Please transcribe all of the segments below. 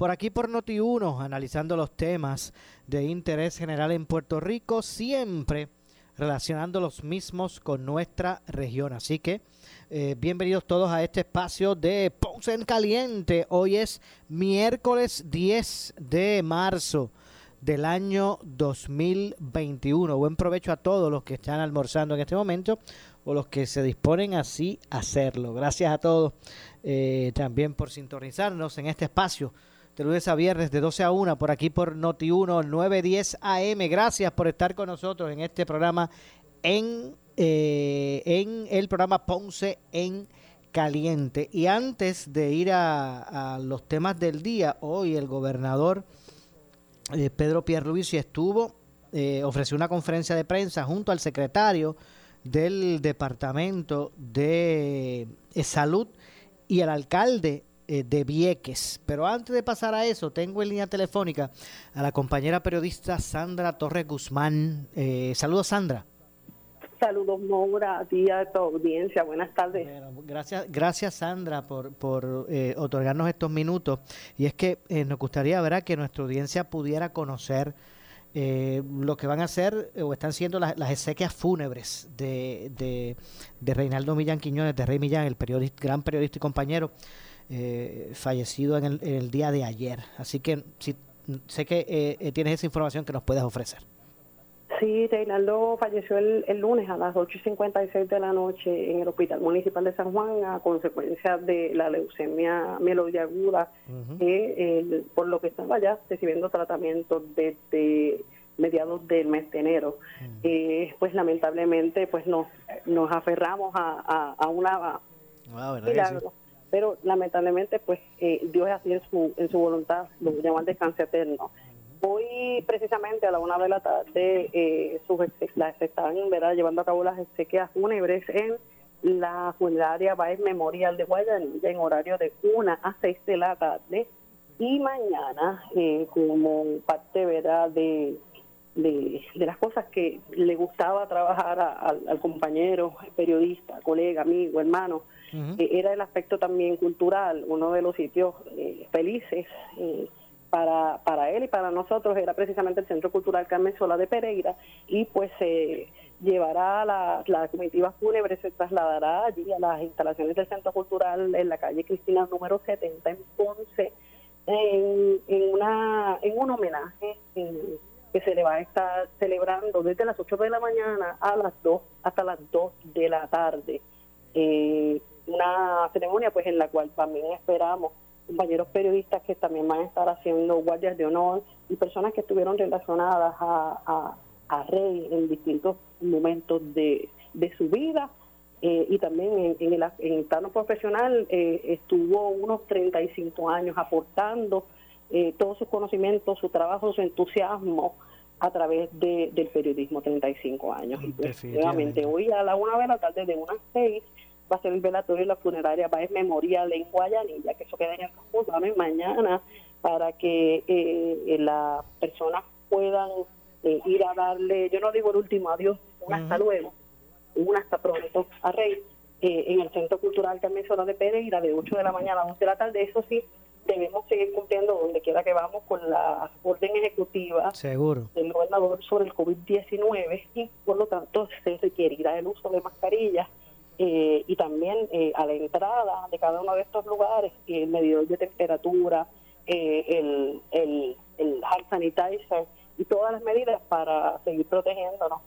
por aquí por Noti1, analizando los temas de interés general en Puerto Rico, siempre relacionando los mismos con nuestra región. Así que eh, bienvenidos todos a este espacio de Ponce en Caliente. Hoy es miércoles 10 de marzo del año 2021. Buen provecho a todos los que están almorzando en este momento o los que se disponen así a hacerlo. Gracias a todos eh, también por sintonizarnos en este espacio de lunes a viernes de 12 a 1 por aquí por Noti1 910 AM. Gracias por estar con nosotros en este programa en, eh, en el programa Ponce en Caliente. Y antes de ir a, los temas del día, hoy el gobernador eh, Pedro Pierluisi estuvo, ofreció una conferencia de prensa junto al secretario del Departamento de eh, Salud y el alcalde eh, de Vieques. Pero antes de pasar a eso, tengo en línea telefónica a la compañera periodista Sandra Torres Guzmán. Eh, saludos, Sandra. Saludos, Maura, a ti, a tu audiencia. Buenas tardes. gracias, gracias, Sandra, por, por eh, otorgarnos estos minutos. Y es que nos gustaría, ¿verdad?, que nuestra audiencia pudiera conocer eh, lo que van a hacer eh, o están siendo las, las exequias fúnebres de, de, Reinaldo Millán Quiñones, de Rey Millán, el periodista, gran periodista y compañero, eh, fallecido en el, en el, día de ayer. Así que si, sé que tienes esa información que nos puedes ofrecer. Sí, Reinaldo falleció el, el lunes a las 8.56 de la noche en el Hospital Municipal de San Juan a consecuencia de la leucemia mieloide aguda, eh, por lo que estaba ya recibiendo tratamiento desde mediados del mes de enero. Eh, pues lamentablemente pues nos, nos aferramos a, a, una ah. Pero lamentablemente pues eh, Dios es así en su, en su voluntad, lo llaman descanso eterno. Hoy, precisamente a la una de la tarde, eh, se están llevando a cabo las exequias fúnebres en la funeraria Baez Memorial de Guayanilla en horario de una a seis de la tarde. Y mañana, eh, como parte ¿verdad? De, de, las cosas que le gustaba trabajar al compañero, periodista, colega, amigo, hermano, eh, era el aspecto también cultural, uno de los sitios eh, felices eh, para, para él y para nosotros era precisamente el Centro Cultural Carmen Sola de Pereira y pues se llevará la, la comitiva fúnebre, se trasladará allí a las instalaciones del Centro Cultural en la calle Cristina número 70 en Ponce en, una, en un homenaje que se le va a estar celebrando desde las 8 de la mañana a las 2 hasta las 2 de la tarde. Una ceremonia pues en la cual también esperamos compañeros periodistas que también van a estar haciendo guardias de honor y personas que estuvieron relacionadas a, a, Rey en distintos momentos de, de su vida. Eh, y también en, el, en el plano profesional eh, estuvo unos 35 años aportando eh, todos sus conocimientos, su trabajo, su entusiasmo a través de, del periodismo, 35 años. Y pues, nuevamente, hoy a la una de la tarde, de unas seis, va a ser el velatorio y la funeraria va a ser memorial en Guayanilla, que eso queda en el conjunto mañana para que eh, las personas puedan eh, ir a darle, yo no digo el último adiós, un hasta luego, un hasta pronto a Rey, eh, en el Centro Cultural Carmen Sola de Pereira de 8 de la mañana a 11 de la tarde, eso sí, debemos seguir cumpliendo donde quiera que vamos con la orden ejecutiva Seguro. del gobernador sobre el COVID-19 y por lo tanto se requerirá el uso de mascarillas eh, y también eh, a la entrada de cada uno de estos lugares el medidor de temperatura, eh, el, el, el hand sanitizer y todas las medidas para seguir protegiéndonos.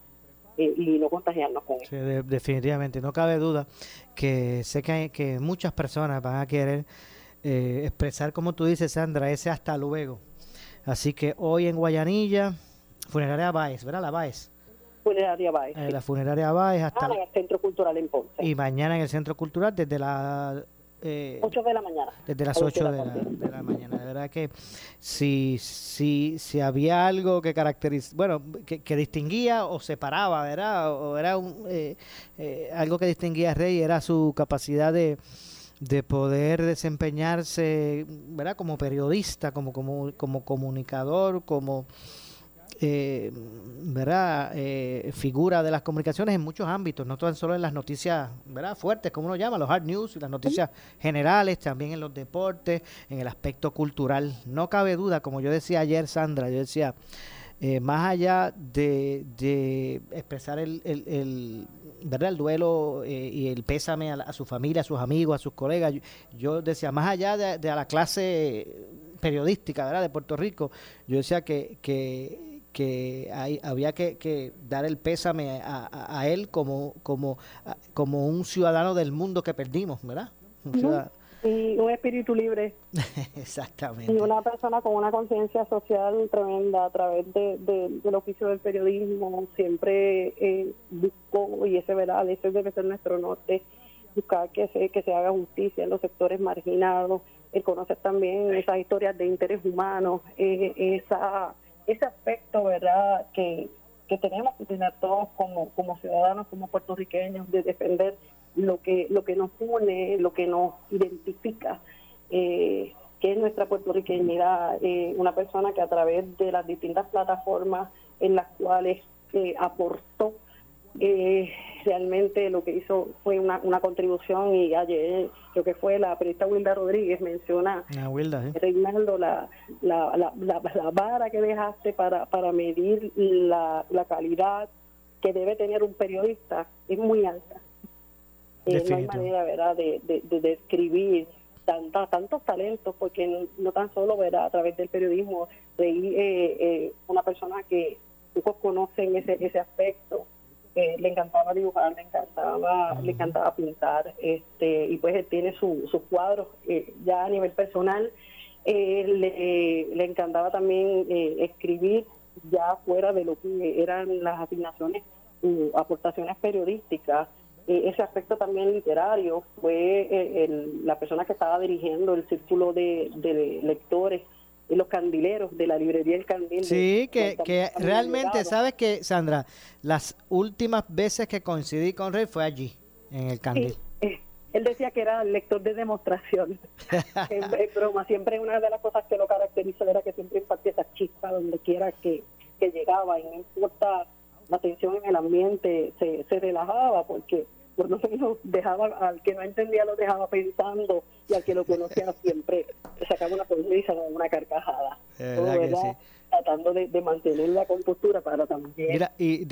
eh, y no contagiarnos con sí, definitivamente, no cabe duda que sé que, que muchas personas van a querer eh, expresar, como tú dices, Sandra, ese hasta luego. Así que hoy en Guayanilla, funeraria Baez, ¿verdad? La Baez. Funeraria Baez. la funeraria Baez hasta... en el Centro Cultural en Ponce. Y mañana en el Centro Cultural desde la eh, 8 de la mañana. Desde las 8 de la, de la, mañana. De verdad que si, si, si había algo que caracteriza, bueno, que, que, distinguía o separaba, ¿verdad? O era un, eh, eh, algo que distinguía a Rey, era su capacidad de, de poder desempeñarse, ¿verdad? Como periodista, como, como, como comunicador, como eh, ¿verdad? Eh, figura de las comunicaciones en muchos ámbitos, no tan solo en las noticias ¿verdad? fuertes, como uno llama, los hard news y las noticias generales, también en los deportes, en el aspecto cultural. No cabe duda, como yo decía ayer, Sandra, yo decía, eh, más allá de, de expresar el, el, ¿verdad? el duelo eh, y el pésame a, su familia, a sus amigos, a sus colegas, yo, decía, más allá de, de, la clase periodística ¿verdad? de Puerto Rico, yo decía que, que que hay, había que, dar el pésame a, él como, como, como un ciudadano del mundo que perdimos, ¿verdad? Un y un espíritu libre. Exactamente. Y una persona con una conciencia social tremenda a través de, del oficio del periodismo. Siempre eh, buscó, y ese, ¿verdad? ese debe ser nuestro norte, buscar que se, que se haga justicia en los sectores marginados, el conocer también esas historias de interés humano, eh, esa ese aspecto, ¿verdad?, que, que tenemos que tener todos como, como ciudadanos, como puertorriqueños, de defender lo que, lo que nos une, lo que nos identifica, eh, que es nuestra puertorriqueñidad, eh, una persona que a través de las distintas plataformas en las cuales eh, aportó eh, realmente lo que hizo fue una, una contribución y ayer creo que fue la periodista Wilda Rodríguez menciona ah, Wilda, Reinaldo la, la, la, la, vara que dejaste para, para medir la, la calidad que debe tener un periodista es muy alta. Eh, no hay manera verdad de, de, describir tanta, tantos talentos porque no, tan solo verá a través del periodismo de eh, eh, una persona que pocos conocen ese, ese aspecto eh, le encantaba dibujar, le encantaba, le encantaba pintar, este, y pues tiene sus cuadros eh, ya a nivel personal. Eh, le, le, encantaba también escribir ya fuera de lo que eran las asignaciones u aportaciones periodísticas. ese aspecto también literario fue la persona que estaba dirigiendo el círculo de, de lectores los candileros de la librería El Candil. Sí, que, que realmente, ¿sabes que Sandra? Las últimas veces que coincidí con Rey fue allí, en El Candil. Eh, él decía que era lector de demostración. en, broma, siempre una de las cosas que lo caracterizó era que siempre impartía esa chispa donde quiera que, que llegaba y no importa la tensión en el ambiente, se, se relajaba porque por dejaba al que no entendía lo dejaba pensando y al que lo conocía siempre sacaba una sonrisa o una carcajada. Tratando de, mantener la compostura para también Mira, y,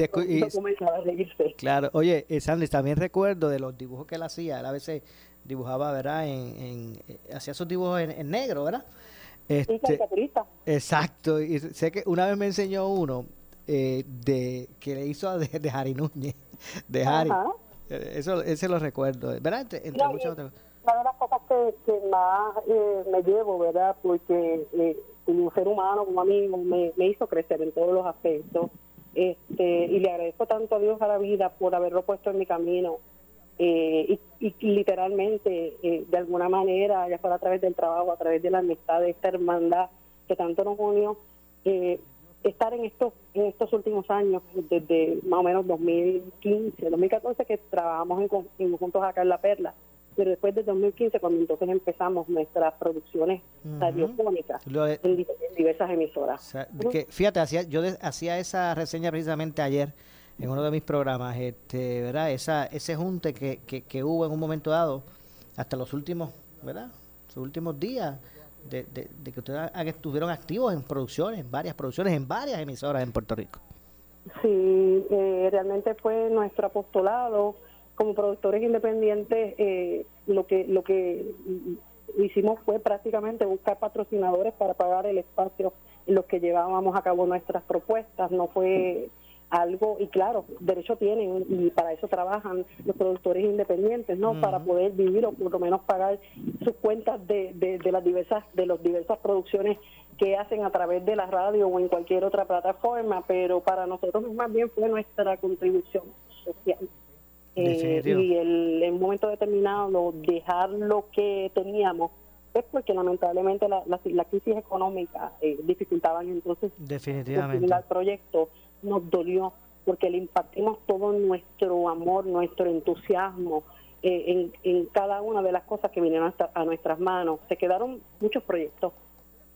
comenzar a reírse. Claro, oye, eh, Sandy, también recuerdo de los dibujos que él hacía, él a veces dibujaba, ¿verdad? En, eh, hacía sus dibujos en, negro, ¿verdad? Este, exacto, y sé que una vez me enseñó uno eh, de que le hizo de, de Jari Núñez, de Jari. Eso, ese lo recuerdo, ¿verdad? Entre, muchas otras Una de las cosas que, más eh, me llevo, ¿verdad? Porque eh, como ser humano, como amigo, me, me hizo crecer en todos los aspectos. Este, y le agradezco tanto a Dios a la vida por haberlo puesto en mi camino. Eh, y, literalmente, eh, de alguna manera, ya fuera a través del trabajo, a través de la amistad, de esta hermandad que tanto nos unió, eh, estar en estos en estos últimos años, desde más o menos 2015, 2014, que trabajamos en, juntos acá en La Perla, pero después de 2015, cuando entonces empezamos nuestras producciones radiofónicas en, diversas emisoras. que, fíjate, hacía, yo hacía esa reseña precisamente ayer en uno de mis programas, este, ¿verdad? Esa, ese junte que, que, que hubo en un momento dado, hasta los últimos, ¿verdad? Los últimos días de, que ustedes estuvieron activos en producciones, varias producciones, en varias emisoras en Puerto Rico. Sí, eh, realmente fue nuestro apostolado como productores independientes. Eh, lo que lo que hicimos fue prácticamente buscar patrocinadores para pagar el espacio en los que llevábamos a cabo nuestras propuestas. No fue algo, y claro, derecho tienen y para eso trabajan los productores independientes, ¿no? Para poder vivir o por lo menos pagar sus cuentas de, de, las diversas, de las diversas producciones que hacen a través de la radio o en cualquier otra plataforma, pero para nosotros más bien fue nuestra contribución social. Eh, y el, en un momento determinado dejar lo que teníamos es porque lamentablemente la, la, crisis económica eh, dificultaban entonces definitivamente el proyecto nos dolió porque le impartimos todo nuestro amor, nuestro entusiasmo eh, en, cada una de las cosas que vinieron a nuestras manos. Se quedaron muchos proyectos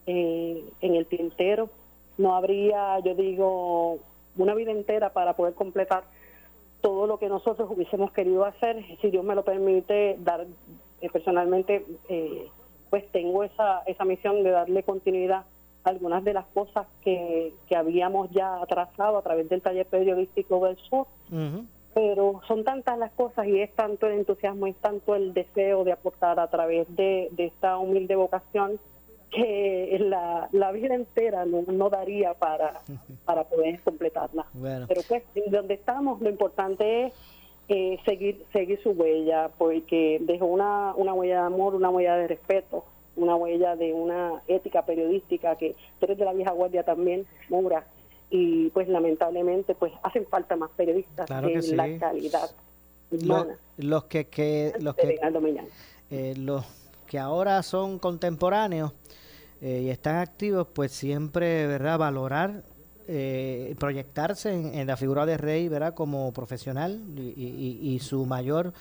eh, en el tintero. No habría, yo digo, una vida entera para poder completar todo lo que nosotros hubiésemos querido hacer. Si Dios me lo permite, dar eh, personalmente, pues tengo esa, esa misión de darle continuidad algunas de las cosas que, que habíamos ya trazado a través del taller periodístico del sur. Pero son tantas las cosas y es tanto el entusiasmo, es tanto el deseo de aportar a través de, esta humilde vocación que la, la vida entera no, daría para, para poder completarla. Pero pues, donde estamos, lo importante es eh, seguir seguir su huella, porque dejó una, una huella de amor, una huella de respeto, una huella de una ética periodística que tú eres de la vieja guardia también, Moura, y pues lamentablemente pues hacen falta más periodistas en la calidad Los, que, que los que eh, los que ahora son contemporáneos eh, y están activos, pues siempre, ¿verdad? Valorar eh, proyectarse en, la figura de Rey, ¿verdad? Como profesional y, y su mayor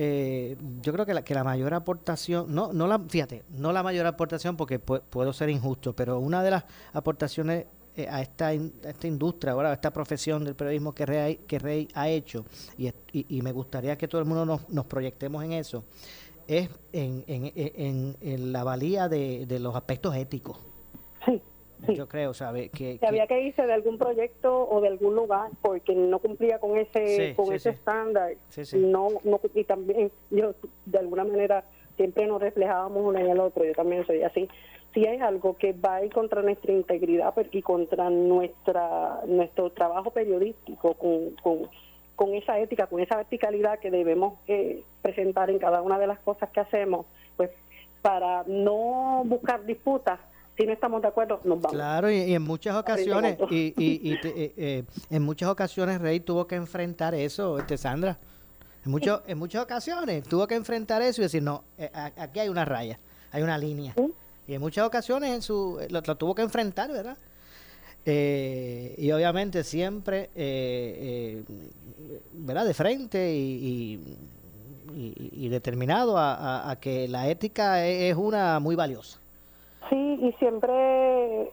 eh, yo creo que la, que la mayor aportación, no, no la, fíjate, no la mayor aportación porque puedo ser injusto, pero una de las aportaciones eh, a, esta, esta industria, ahora a esta profesión del periodismo que Rey, que Rey ha hecho, y, y, me gustaría que todo el mundo nos, nos proyectemos en eso, es en, en, en, la valía de, de los aspectos éticos. Sí, yo creo, ¿sabe? Que, había que irse de algún proyecto o de algún lugar porque no cumplía con ese con ese estándar. No, no, y también yo, de alguna manera, siempre nos reflejábamos uno en el otro. Yo también soy así. Si hay algo que va a ir contra nuestra integridad y contra nuestra nuestro trabajo periodístico, con, con, con esa ética, con esa verticalidad que debemos eh, presentar en cada una de las cosas que hacemos, pues para no buscar disputas, si no estamos de acuerdo, nos vamos. Claro, y, en muchas ocasiones, y, y, eh, eh, en muchas ocasiones Rey tuvo que enfrentar eso, este Sandra. En, mucho, en muchas ocasiones tuvo que enfrentar eso y decir, no, eh, aquí hay una raya, hay una línea. Y en muchas ocasiones en su, lo, tuvo que enfrentar, ¿verdad? y obviamente siempre, ¿verdad? De frente y, y determinado a, que la ética es una muy valiosa. Sí, y siempre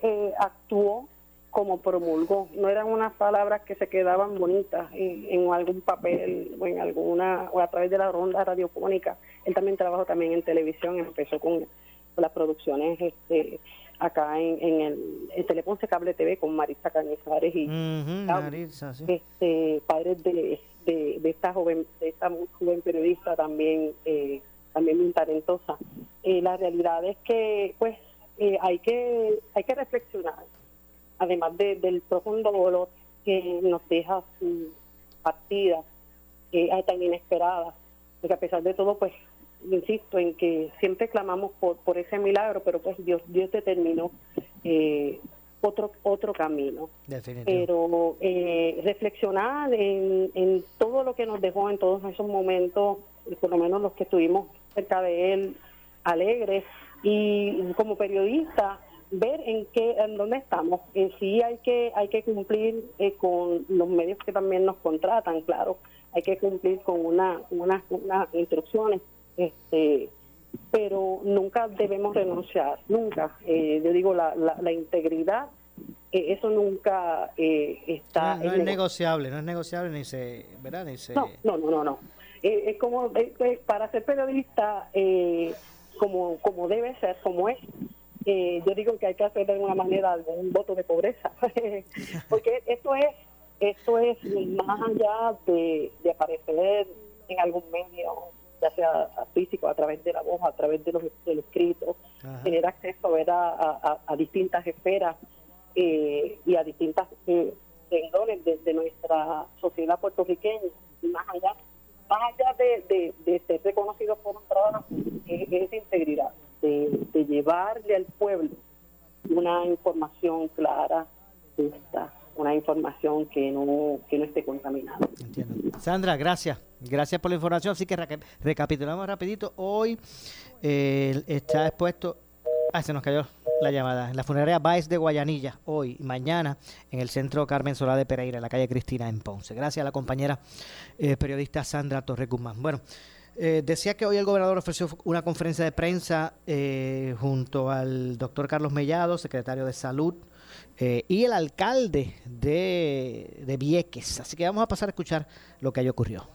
eh, actuó como promulgó. No eran unas palabras que se quedaban bonitas en, algún papel o en alguna o a través de la ronda radiofónica. Él también trabajó también en televisión, empezó con, las producciones este, acá en, en el en Teleponce Cable TV con Marisa Cañizares y este, padres de, de, esta joven de esta joven periodista también eh, también muy talentosa. Eh, la realidad es que pues eh, hay que hay que reflexionar, además del profundo dolor que nos deja su partida eh, tan inesperada, porque a pesar de todo, pues insisto en que siempre clamamos por, por ese milagro, pero pues Dios Dios determinó eh, otro otro camino. Pero eh, reflexionar en, en todo lo que nos dejó en todos esos momentos, por lo menos los que estuvimos cerca de él, alegres, y como periodista ver en qué en dónde estamos. En sí hay que hay que cumplir eh, con los medios que también nos contratan claro. Hay que cumplir con una unas instrucciones este pero nunca debemos renunciar nunca. Eh, yo digo la, la, integridad eh, eso nunca está no, es negociable no es negociable ni se verdad ni se no no no no, es como para ser periodista eh, como, como debe ser, como es. Eh, yo digo que hay que hacer de alguna manera un voto de pobreza, porque esto es esto es más allá de, aparecer en algún medio, ya sea físico, a través de la voz, a través de los, del escrito, tener acceso a, a, a, distintas esferas eh, y a distintas eh, renglones de, nuestra sociedad puertorriqueña y más allá, más allá de, de, ser reconocidos por un trabajo, es, esa integridad, de, llevarle al pueblo una información clara, justa, una información que no, que no esté contaminada. Sandra, gracias. Gracias por la información. Así que recapitulamos rapidito. Hoy eh, está expuesto... Ah, se nos cayó la llamada. En la funeraria Baez de Guayanilla, hoy y mañana, en el centro Carmen Solá de Pereira, en la calle Cristina, en Ponce. Gracias a la compañera eh, periodista Sandra Torre Guzmán. Bueno, eh, decía que hoy el gobernador ofreció una conferencia de prensa eh, junto al doctor Carlos Mellado, secretario de Salud, y el alcalde de, de, Vieques. Así que vamos a pasar a escuchar lo que ahí ocurrió.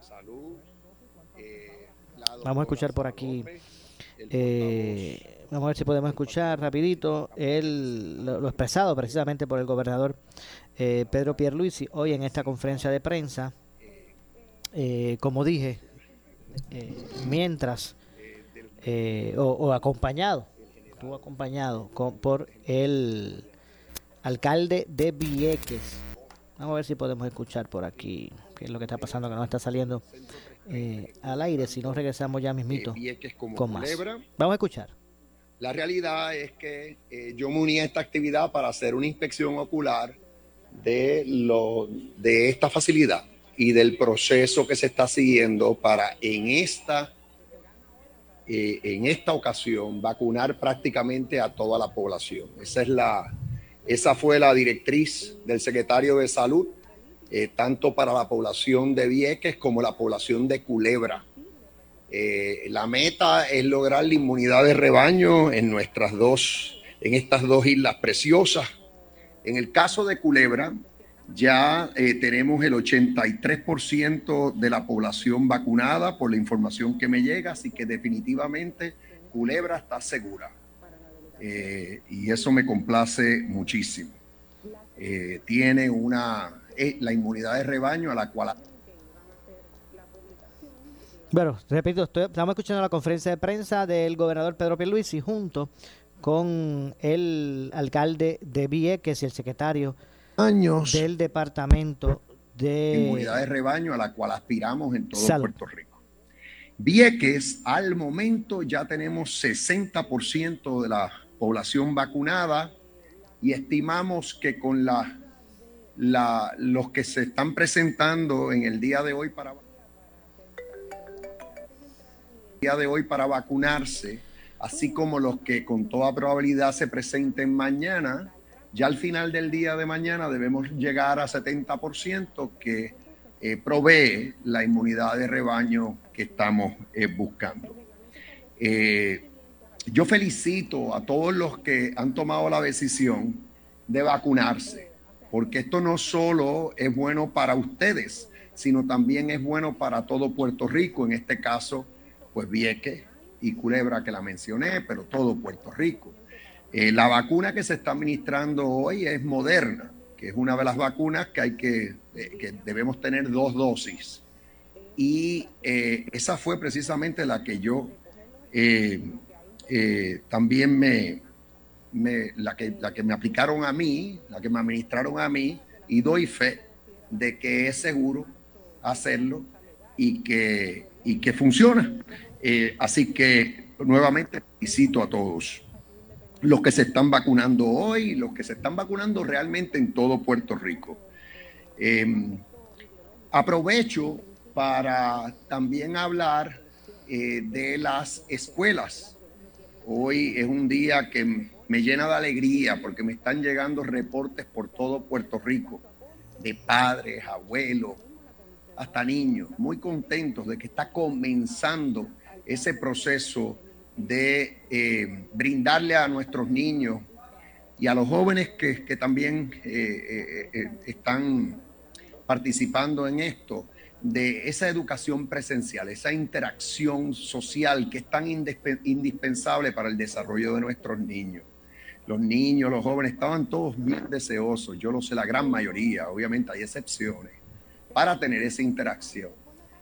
Salud. vamos a escuchar por aquí. Eh, Vamos a ver si podemos escuchar rapidito el, lo, expresado precisamente por el gobernador eh, Pedro Pierluisi hoy en esta conferencia de prensa. Eh, como dije, eh, mientras o, acompañado, estuvo acompañado por el alcalde de Vieques. Vamos a ver si podemos escuchar por aquí qué es lo que está pasando, que no está saliendo al aire. Si no, regresamos ya mismito con más. Vamos a escuchar. La realidad es que eh, yo me uní a esta actividad para hacer una inspección ocular de, lo, de esta facilidad y del proceso que se está siguiendo para en esta, eh, en esta ocasión vacunar prácticamente a toda la población. Esa, es la, esa fue la directriz del secretario de Salud, eh, tanto para la población de Vieques como la población de Culebra eh, la meta es lograr la inmunidad de rebaño en nuestras dos, en estas dos islas preciosas. En el caso de Culebra, ya eh, tenemos el 83% de la población vacunada por la información que me llega, así que definitivamente Culebra está segura. Eh, y eso me complace muchísimo. tiene una, la inmunidad de rebaño a la cual bueno, repito, estamos escuchando la conferencia de prensa del gobernador Pedro Pierluisi junto con el alcalde de Vieques y el secretario Años del departamento de inmunidad de rebaño a la cual aspiramos en todo Puerto Rico. Vieques, al momento ya tenemos 60% de la población vacunada y estimamos que con la, la, los que se están presentando en el día de hoy para día de hoy para vacunarse, así como los que con toda probabilidad se presenten mañana, ya al final del día de mañana debemos llegar a 70% que eh, provee la inmunidad de rebaño que estamos eh, buscando. Eh, yo felicito a todos los que han tomado la decisión de vacunarse, porque esto no solo es bueno para ustedes, sino también es bueno para todo Puerto Rico, en este caso pues Vieques y Culebra que la mencioné, pero todo Puerto Rico. Eh, la vacuna que se está administrando hoy es moderna, que es una de las vacunas que hay que, eh, que debemos tener dos dosis. Y eh, esa fue precisamente la que yo también me, me, la, que, la que me aplicaron a mí, la que me administraron a mí, y doy fe de que es seguro hacerlo y que, y que funciona. Eh, así que nuevamente felicito a todos los que se están vacunando hoy, los que se están vacunando realmente en todo Puerto Rico. Em, aprovecho para también hablar eh, de las escuelas. Hoy es un día que me llena de alegría porque me están llegando reportes por todo Puerto Rico de padres, abuelos, hasta niños, muy contentos de que está comenzando ese proceso de eh, brindarle a nuestros niños y a los jóvenes que, también eh, eh, están participando en esto, de esa educación presencial, esa interacción social que es tan indispensable para el desarrollo de nuestros niños. Los niños, los jóvenes estaban todos bien deseosos, yo lo sé, la gran mayoría, obviamente hay excepciones, para tener esa interacción.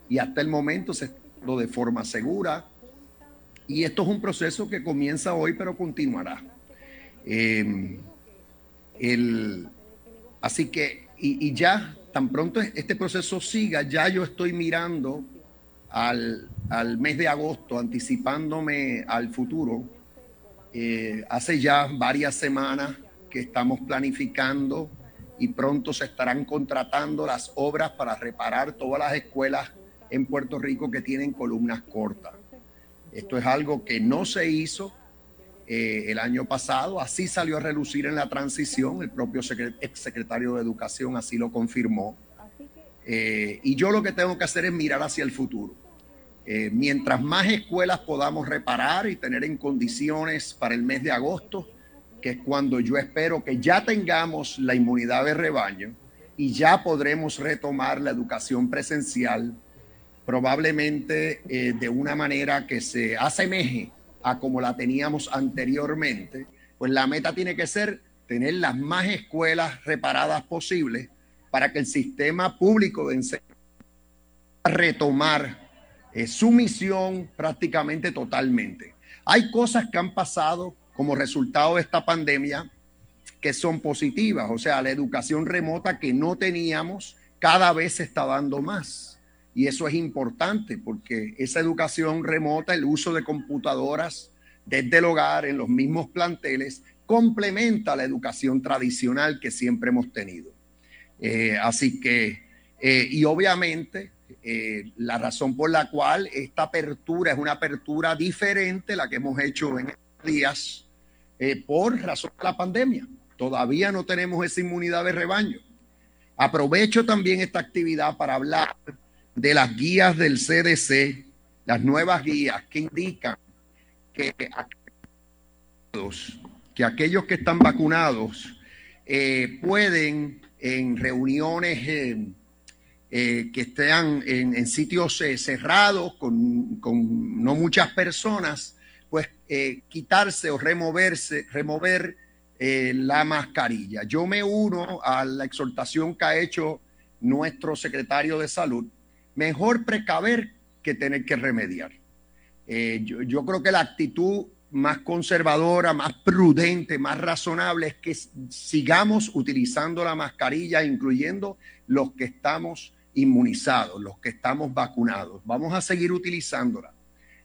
Y hasta el momento se está de forma segura. Y esto es un proceso que comienza hoy, pero continuará. Em, el, Así que, y, ya, tan pronto este proceso siga, ya yo estoy mirando al, mes de agosto, anticipándome al futuro. Eh, hace ya varias semanas que estamos planificando y pronto se estarán contratando las obras para reparar todas las escuelas en Puerto Rico que tienen columnas cortas. Esto es algo que no se hizo eh, el año pasado, así salió a relucir en la transición, el propio exsecretario de Educación así lo confirmó. Eh, y yo lo que tengo que hacer es mirar hacia el futuro. Eh, mientras más escuelas podamos reparar y tener en condiciones para el mes de agosto, que es cuando yo espero que ya tengamos la inmunidad de rebaño y ya podremos retomar la educación presencial probablemente eh, de una manera que se asemeje a como la teníamos anteriormente, pues la meta tiene que ser tener las más escuelas reparadas posibles para que el sistema público de enseñanza retomar eh, su misión prácticamente totalmente. Hay cosas que han pasado como resultado de esta pandemia que son positivas, o sea, la educación remota que no teníamos cada vez se está dando más y eso es importante porque esa educación remota, el uso de computadoras desde el hogar, en los mismos planteles, complementa la educación tradicional que siempre hemos tenido. Eh, así que, eh, y obviamente, eh, la razón por la cual esta apertura es una apertura diferente, la que hemos hecho en días, por razón de la pandemia. Todavía no tenemos esa inmunidad de rebaño. Aprovecho también esta actividad para hablar de las guías del CDC, las nuevas guías que indican que, que aquellos que están vacunados eh, pueden en reuniones eh, que estén en, sitios eh, cerrados con, con, no muchas personas, pues quitarse o removerse, remover la mascarilla. Yo me uno a la exhortación que ha hecho nuestro secretario de salud mejor precaver que tener que remediar. Eh, yo, creo que la actitud más conservadora, más prudente, más razonable es que sigamos utilizando la mascarilla, incluyendo los que estamos inmunizados, los que estamos vacunados. Vamos a seguir utilizándola.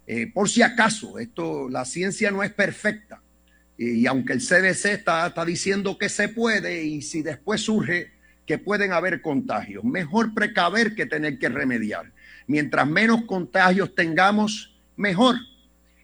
Eh, por si acaso, esto, la ciencia no es perfecta. Y, aunque el CDC está, diciendo que se puede, y si después surge que pueden haber contagios. Mejor precaver que tener que remediar. Mientras menos contagios tengamos, mejor.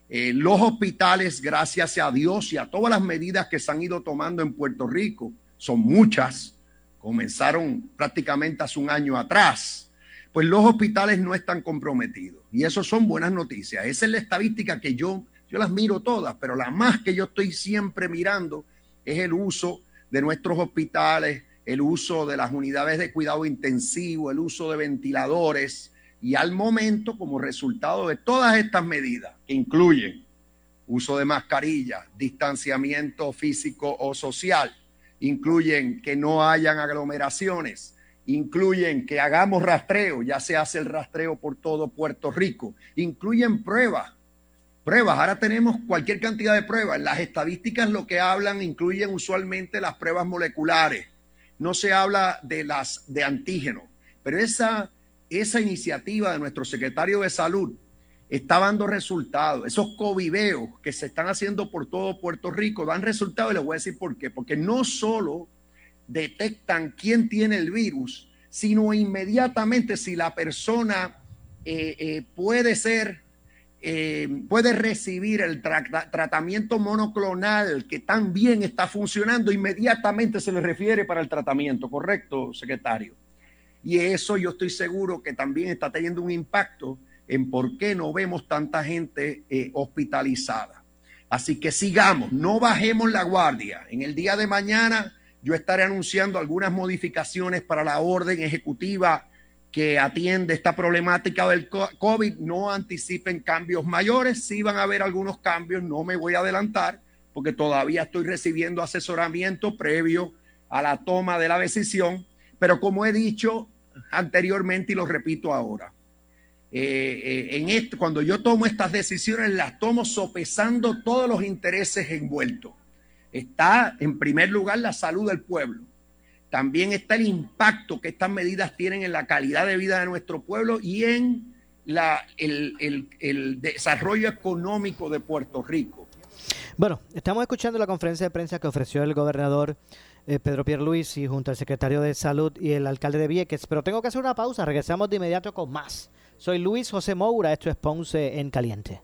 Eh, los hospitales, gracias a Dios y a todas las medidas que se han ido tomando en Puerto Rico, son muchas, comenzaron prácticamente hace un año atrás, pues los hospitales no están comprometidos. Y eso son buenas noticias. Esa es la estadística que yo, yo las miro todas, pero la más que yo estoy siempre mirando es el uso de nuestros hospitales, el uso de las unidades de cuidado intensivo, el uso de ventiladores y al momento, como resultado de todas estas medidas, que incluyen uso de mascarilla, distanciamiento físico o social, incluyen que no hayan aglomeraciones, incluyen que hagamos rastreo, ya se hace el rastreo por todo Puerto Rico, incluyen pruebas, pruebas, ahora tenemos cualquier cantidad de pruebas, las estadísticas lo que hablan incluyen usualmente las pruebas moleculares, no se habla de las de antígeno, pero esa, esa iniciativa de nuestro secretario de salud está dando resultados. Esos covideos que se están haciendo por todo Puerto Rico dan resultados y les voy a decir por qué. Porque no solo detectan quién tiene el virus, sino inmediatamente si la persona eh, eh, puede ser eh, puede recibir el tratamiento monoclonal que también está funcionando, inmediatamente se le refiere para el tratamiento, ¿correcto, secretario? Y eso yo estoy seguro que también está teniendo un impacto en por qué no vemos tanta gente hospitalizada. Así que sigamos, no bajemos la guardia. En el día de mañana yo estaré anunciando algunas modificaciones para la orden ejecutiva que atiende esta problemática del COVID no anticipen cambios mayores. Sí van a haber algunos cambios, no me voy a adelantar porque todavía estoy recibiendo asesoramiento previo a la toma de la decisión. Pero como he dicho anteriormente y lo repito ahora, eh, eh, cuando yo tomo estas decisiones, las tomo sopesando todos los intereses envueltos. Está en primer lugar la salud del pueblo también está el impacto que estas medidas tienen en la calidad de vida de nuestro pueblo y en el, desarrollo económico de Puerto Rico. Bueno, estamos escuchando la conferencia de prensa que ofreció el gobernador eh, Pedro Pierluisi junto al secretario de Salud y el alcalde de Vieques, pero tengo que hacer una pausa, regresamos de inmediato con más. Soy Luis José Moura, esto es Ponce en Caliente.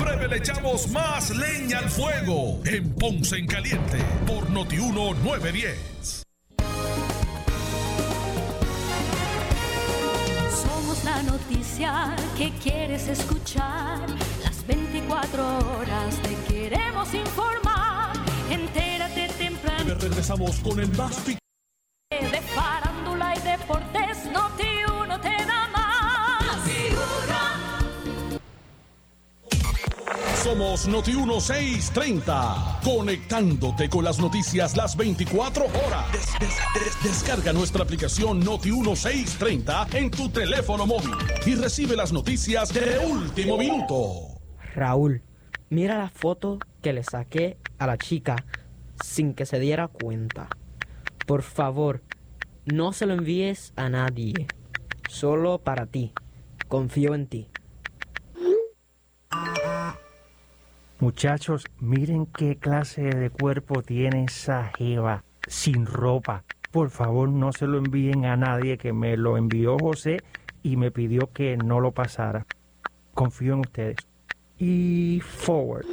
Breve le echamos más leña al fuego en Ponce en Caliente por Notiuno 910. Somos la noticia que quieres escuchar. Las 24 horas te queremos informar. Entérate temprano. Regresamos con el más de farándula y deportes. Noti uno te Somos Noti 1630, conectándote con las noticias las 24 horas. descarga nuestra aplicación Noti 1630 en tu teléfono móvil y recibe las noticias de último minuto. Raúl, mira la foto que le saqué a la chica sin que se diera cuenta. Por favor, no se lo envíes a nadie. Solo para ti. Confío en ti. Muchachos, miren qué clase de cuerpo tiene esa jeva sin ropa. Por favor, no se lo envíen a nadie que me lo envió José y me pidió que no lo pasara. Confío en ustedes. Y forward.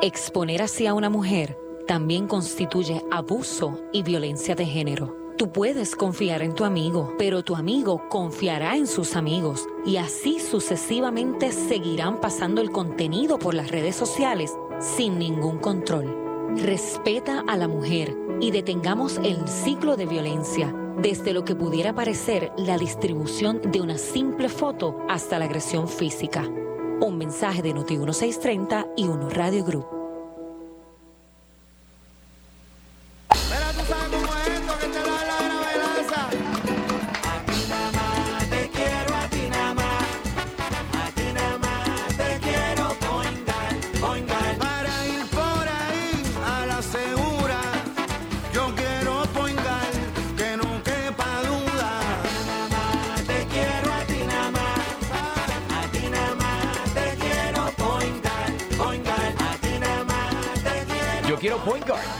Exponer así a una mujer también constituye abuso y violencia de género. Tú puedes confiar en tu amigo, pero tu amigo confiará en sus amigos y así sucesivamente seguirán pasando el contenido por las redes sociales sin ningún control. Respeta a la mujer y detengamos el ciclo de violencia, desde lo que pudiera parecer la distribución de una simple foto hasta la agresión física. Un mensaje de Noti 1630 y Uno Radio Group. quiero point guard.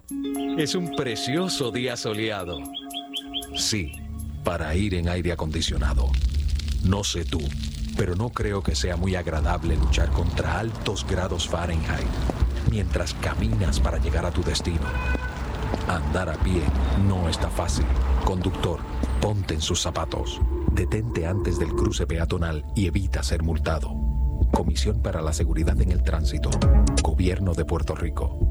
Es un precioso día soleado. Sí, para ir en aire acondicionado. No sé tú, pero no creo que sea muy agradable luchar contra altos grados Fahrenheit. mientras caminas para llegar a tu destino. Andar a pie no está fácil. Conductor, ponte en sus zapatos. Detente antes del cruce peatonal y evita ser multado. Comisión para la Seguridad en el Tránsito. Gobierno de Puerto Rico.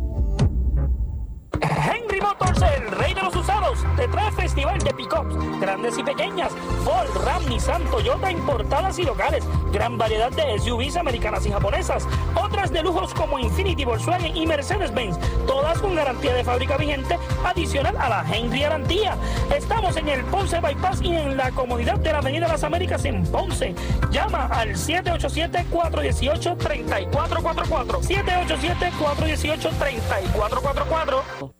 El rey de los usados, te trae festival de pickups, grandes y pequeñas, Ford, Ram, Nissan, Toyota, importadas y locales, gran variedad de SUVs americanas y japonesas, otras de lujos como Infinity, Volkswagen y Mercedes-Benz, todas con garantía de fábrica vigente adicional a la Henry Garantía. Estamos en el Ponce Bypass y en la comunidad de la Avenida Las Américas en Ponce. Llama al 787-418-3444. 787-418-3444.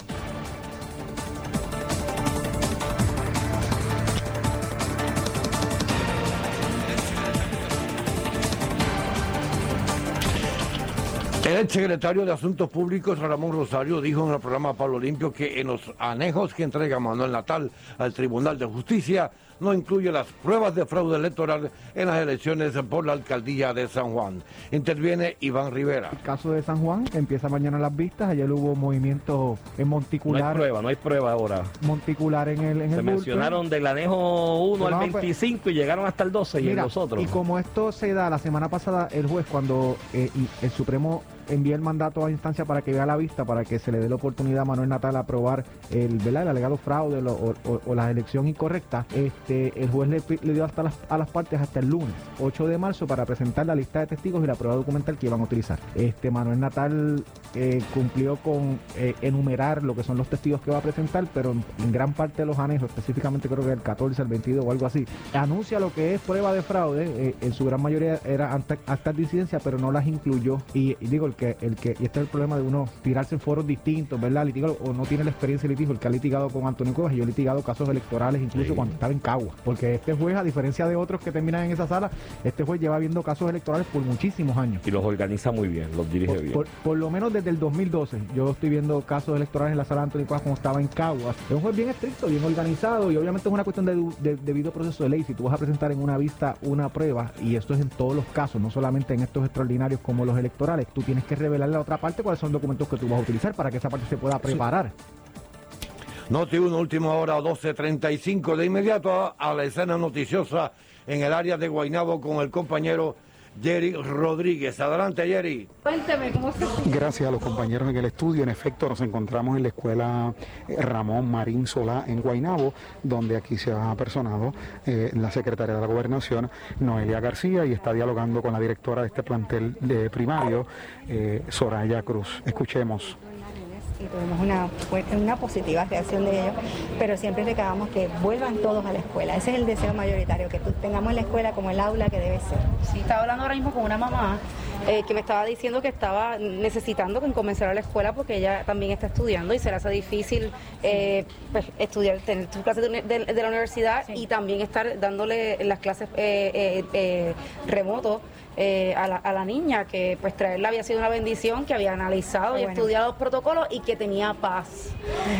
El secretario de Asuntos Públicos, Ramón Rosario, dijo en el programa Pablo Limpio que en los anejos que entrega Manuel Natal al Tribunal de Justicia no incluye las pruebas de fraude electoral en las elecciones por la alcaldía de San Juan. Interviene Iván Rivera. El caso de San Juan empieza mañana las vistas. Ayer hubo movimiento en monticular. No hay prueba, no hay prueba ahora. Monticular en el. En Se el mencionaron del anejo 1 al No, pues, 25 y llegaron hasta el 12 y en los otros. Y como esto se da la semana pasada, el juez, cuando eh, y el Supremo envía el mandato a instancia para que vea la vista, para que se le dé la oportunidad a Manuel Natal a aprobar el, ¿verdad? alegado fraude o, o- o la elección incorrecta, este, el juez le, dio hasta las, a las partes hasta el lunes, 8 de marzo, para presentar la lista de testigos y la prueba documental que iban a utilizar. Este Manuel Natal eh, cumplió con eh, enumerar lo que son los testigos que va a presentar, pero en, gran parte de los anejos, específicamente creo que el 14, el 22 o algo así, anuncia lo que es prueba de fraude, eh, en su gran mayoría era acta- actas de incidencia, pero no las incluyó. Y, y digo, el que, el que, y este es el problema de uno tirarse en foros distintos, ¿verdad? Litigar, o no tiene la experiencia de litigio, el que ha litigado con Antonio Cuevas, y yo he litigado casos electorales incluso cuando estaba en Cagua, porque este juez, a diferencia de otros que terminan en esa sala, este juez lleva viendo casos electorales por muchísimos años. Y los organiza muy bien, los dirige Por, bien. por- por lo menos desde el 2012, yo estoy viendo casos electorales en la sala de Antonio Cuevas como estaba en Caguas. Es un juez bien estricto, bien organizado y obviamente es una cuestión de, de- debido proceso de ley. Si tú vas a presentar en una vista una prueba, y esto es en todos los casos, no solamente en estos extraordinarios como los electorales, tú tienes que revelarle a la otra parte cuáles son los documentos que tú vas a utilizar para que esa parte se pueda preparar. Noti 1, última hora 12.35. De inmediato a, a la escena noticiosa en el área de Guaynabo con el compañero Jerry Rodríguez. Adelante, Jerry. Cuénteme cómo se Gracias a los compañeros en el estudio. En efecto, nos encontramos en la escuela eh, Ramón Marín Solá en Guaynabo, donde aquí se ha personado eh, la secretaria de la Gobernación, Noelia García, y está dialogando con la directora de este plantel de primario, eh, Soraya Cruz. Escuchemos. Y tuvimos una, una positiva reacción de ellos, pero siempre reclamamos que vuelvan todos a la escuela. Ese es el deseo mayoritario, que tengamos la escuela como el aula que debe ser. Sí, estaba hablando ahora mismo con una mamá eh, que me estaba diciendo que estaba necesitando que comenzara a la escuela porque ella también está estudiando y se le hace difícil eh, pues, estudiar, tener sus clases de, uni- de- de la universidad y también estar dándole las clases eh, remoto. Eh, a, la, a la niña que pues traerla había sido una bendición que había analizado y Bueno. estudiado los protocolos y que tenía paz.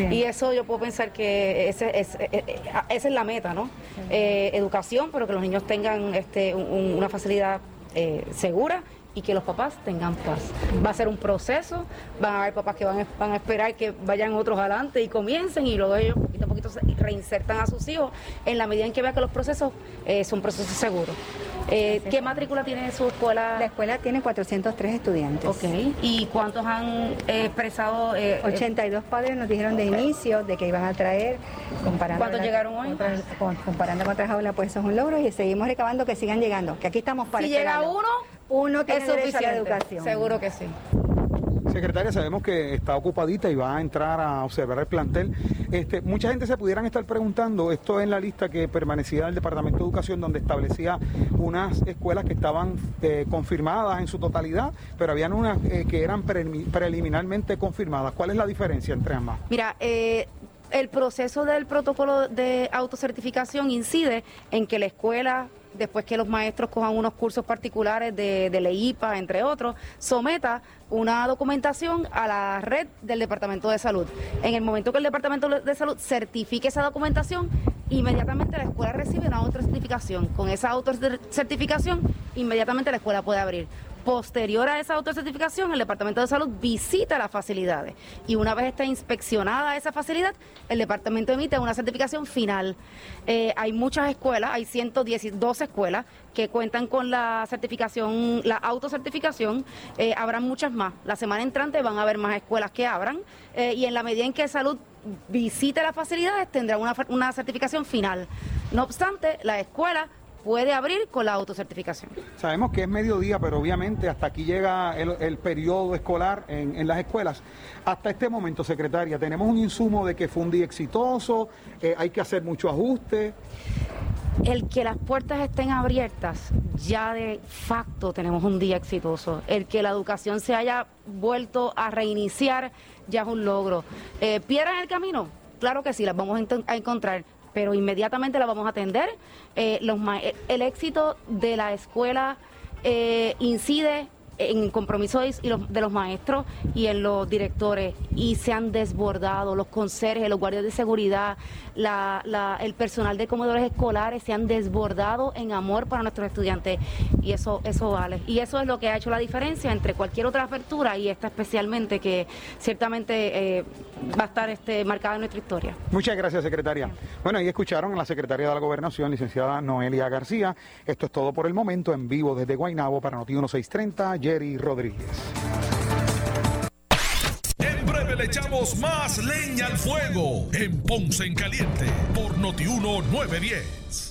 Y eso yo puedo pensar que ese, es- eh, eh, eh, esa es la meta no Eh, educación pero que los niños tengan este un- un- una facilidad eh, segura y que los papás tengan paz. Va a ser un proceso, van a haber papás que van a, van a esperar que vayan otros adelante y comiencen y luego ellos poquito a poquito se reinsertan a sus hijos en la medida en que vean que los procesos eh, son procesos seguros. Eh, ¿Qué matrícula tiene su escuela? La escuela tiene 403 estudiantes. Ok, ¿y cuántos han eh, expresado? eh, eh, 82 padres nos dijeron de inicio de que iban a traer, comparando ¿Cuántos la- llegaron hoy? otras- comparando con otras aulas, pues eso es un logro y seguimos recabando que sigan llegando, que aquí estamos para Si llega uno, uno tiene es derecho a la suficiente. educación. Seguro que sí. Secretaria, sabemos que está ocupadita y va a entrar a observar el plantel. Este, mucha gente se pudieran estar preguntando, esto es en la lista que permanecía del Departamento de Educación, donde establecía unas escuelas que estaban eh, confirmadas en su totalidad, pero habían unas eh, que eran pre- preliminarmente confirmadas. ¿Cuál es la diferencia entre ambas? Mira, eh, el proceso del protocolo de autocertificación incide en que la escuela, después que los maestros cojan unos cursos particulares de, de LEIPA, entre otros, someta una documentación a la red del Departamento de Salud. En el momento que el Departamento de Salud certifique esa documentación, inmediatamente la escuela recibe una autocertificación. Con esa autocertificación, inmediatamente la escuela puede abrir. Posterior a esa autocertificación, el Departamento de Salud visita las facilidades y una vez está inspeccionada esa facilidad, el departamento emite una certificación final. Eh, hay muchas escuelas, hay 112 escuelas que cuentan con la certificación, la autocertificación, eh, habrán muchas más. La semana entrante van a haber más escuelas que abran eh, y en la medida en que Salud visite las facilidades tendrá una, una certificación final. No obstante, la escuela puede abrir con la autocertificación. Sabemos que es mediodía, pero obviamente hasta aquí llega el, el periodo escolar en, en las escuelas. Hasta este momento, secretaria, tenemos un insumo de que fue un día exitoso, eh, hay que hacer mucho ajuste. El que las puertas estén abiertas, ya de facto tenemos un día exitoso. El que la educación se haya vuelto a reiniciar, ya es un logro. Eh, ¿Piedras en el camino? Claro que sí, las vamos a encontrar, pero inmediatamente las vamos a atender. Eh, eh, el éxito de la escuela eh, incide en el compromiso de, los- maestros y en los directores y se han desbordado los conserjes, los guardias de seguridad, la- la- el personal de comedores escolares se han desbordado en amor para nuestros estudiantes y eso eso vale y eso es lo que ha hecho la diferencia entre cualquier otra apertura y esta especialmente que ciertamente va a estar este marcada en nuestra historia. Muchas gracias, secretaria. Bueno, ahí escucharon a la secretaria de la Gobernación, licenciada Noelia García. Esto es todo por el momento, en vivo desde Guaynabo para Noti 1630, Jerry Rodríguez. En breve le echamos más leña al fuego en Ponce en Caliente por Notiuno 910.